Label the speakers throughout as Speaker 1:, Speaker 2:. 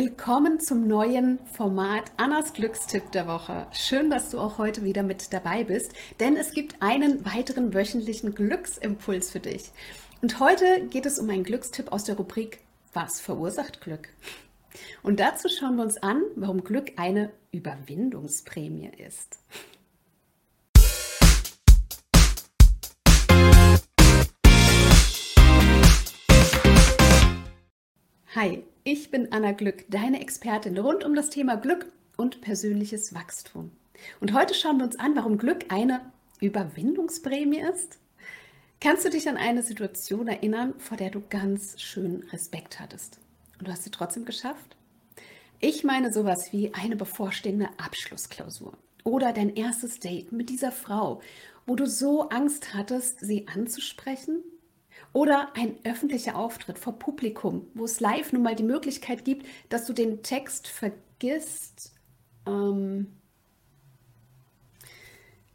Speaker 1: Willkommen zum neuen Format Annas Glückstipp der Woche. Schön, dass du auch heute wieder mit dabei bist, denn es gibt einen weiteren wöchentlichen Glücksimpuls für dich. Und heute geht es um einen Glückstipp aus der Rubrik Was verursacht Glück? Und dazu schauen wir uns an, warum Glück eine Überwindungsprämie ist. Hi, ich bin Anna Glück, deine Expertin rund um das Thema Glück und persönliches Wachstum. Und heute schauen wir uns an, warum Glück eine Überwindungsprämie ist. Kannst du dich an eine Situation erinnern, vor der du ganz schön Respekt hattest? Und du hast sie trotzdem geschafft? Ich meine sowas wie eine bevorstehende Abschlussklausur oder dein erstes Date mit dieser Frau, wo du so Angst hattest, sie anzusprechen oder ein öffentlicher Auftritt vor Publikum, wo es live nun mal die Möglichkeit gibt, dass du den Text vergisst. Ähm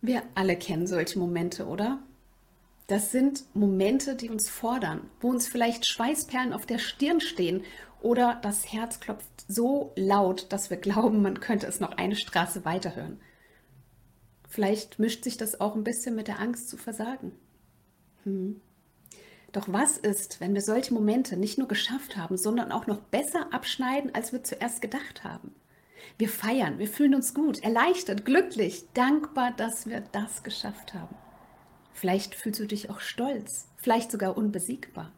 Speaker 1: wir alle kennen solche Momente, oder? Das sind Momente, die uns fordern, wo uns vielleicht Schweißperlen auf der Stirn stehen oder das Herz klopft so laut, dass wir glauben, man könnte es noch eine Straße weiterhören. Vielleicht mischt sich das auch ein bisschen mit der Angst zu versagen. Hm. Doch was ist, wenn wir solche Momente nicht nur geschafft haben, sondern auch noch besser abschneiden, als wir zuerst gedacht haben? Wir feiern, wir fühlen uns gut, erleichtert, glücklich, dankbar, dass wir das geschafft haben. Vielleicht fühlst du dich auch stolz, vielleicht sogar unbesiegbar.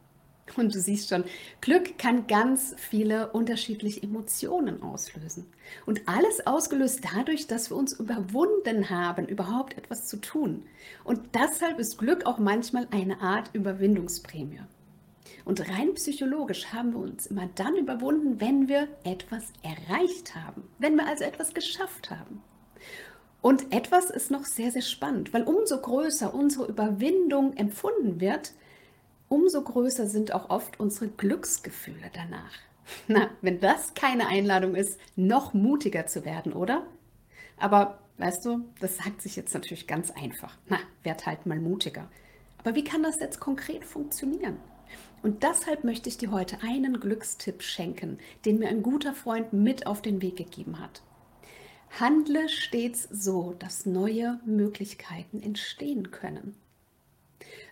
Speaker 1: Und du siehst schon, Glück kann ganz viele unterschiedliche Emotionen auslösen. Und alles ausgelöst dadurch, dass wir uns überwunden haben, überhaupt etwas zu tun. Und deshalb ist Glück auch manchmal eine Art Überwindungsprämie. Und rein psychologisch haben wir uns immer dann überwunden, wenn wir etwas erreicht haben, wenn wir also etwas geschafft haben. Und etwas ist noch sehr, sehr spannend, weil umso größer unsere Überwindung empfunden wird, umso größer sind auch oft unsere Glücksgefühle danach. Na, wenn das keine Einladung ist, noch mutiger zu werden, oder? Aber weißt du, das sagt sich jetzt natürlich ganz einfach. Na, werd halt mal mutiger. Aber wie kann das jetzt konkret funktionieren? Und deshalb möchte ich dir heute einen Glückstipp schenken, den mir ein guter Freund mit auf den Weg gegeben hat. Handle stets so, dass neue Möglichkeiten entstehen können.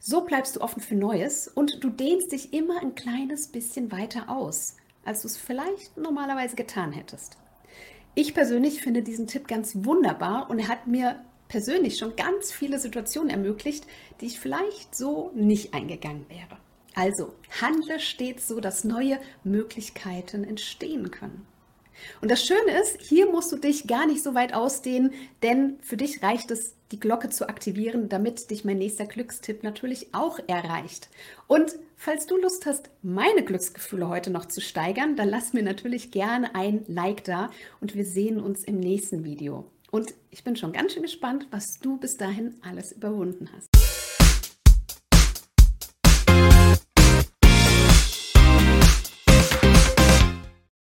Speaker 1: So bleibst du offen für Neues und du dehnst dich immer ein kleines bisschen weiter aus, als du es vielleicht normalerweise getan hättest. Ich persönlich finde diesen Tipp ganz wunderbar und er hat mir persönlich schon ganz viele Situationen ermöglicht, die ich vielleicht so nicht eingegangen wäre. Also handle stets so, dass neue Möglichkeiten entstehen können. Und das Schöne ist, hier musst du dich gar nicht so weit ausdehnen, denn für dich reicht es, die Glocke zu aktivieren, damit dich mein nächster Glückstipp natürlich auch erreicht. Und falls du Lust hast, meine Glücksgefühle heute noch zu steigern, dann lass mir natürlich gerne ein Like da und wir sehen uns im nächsten Video. Und ich bin schon ganz schön gespannt, was du bis dahin alles überwunden hast.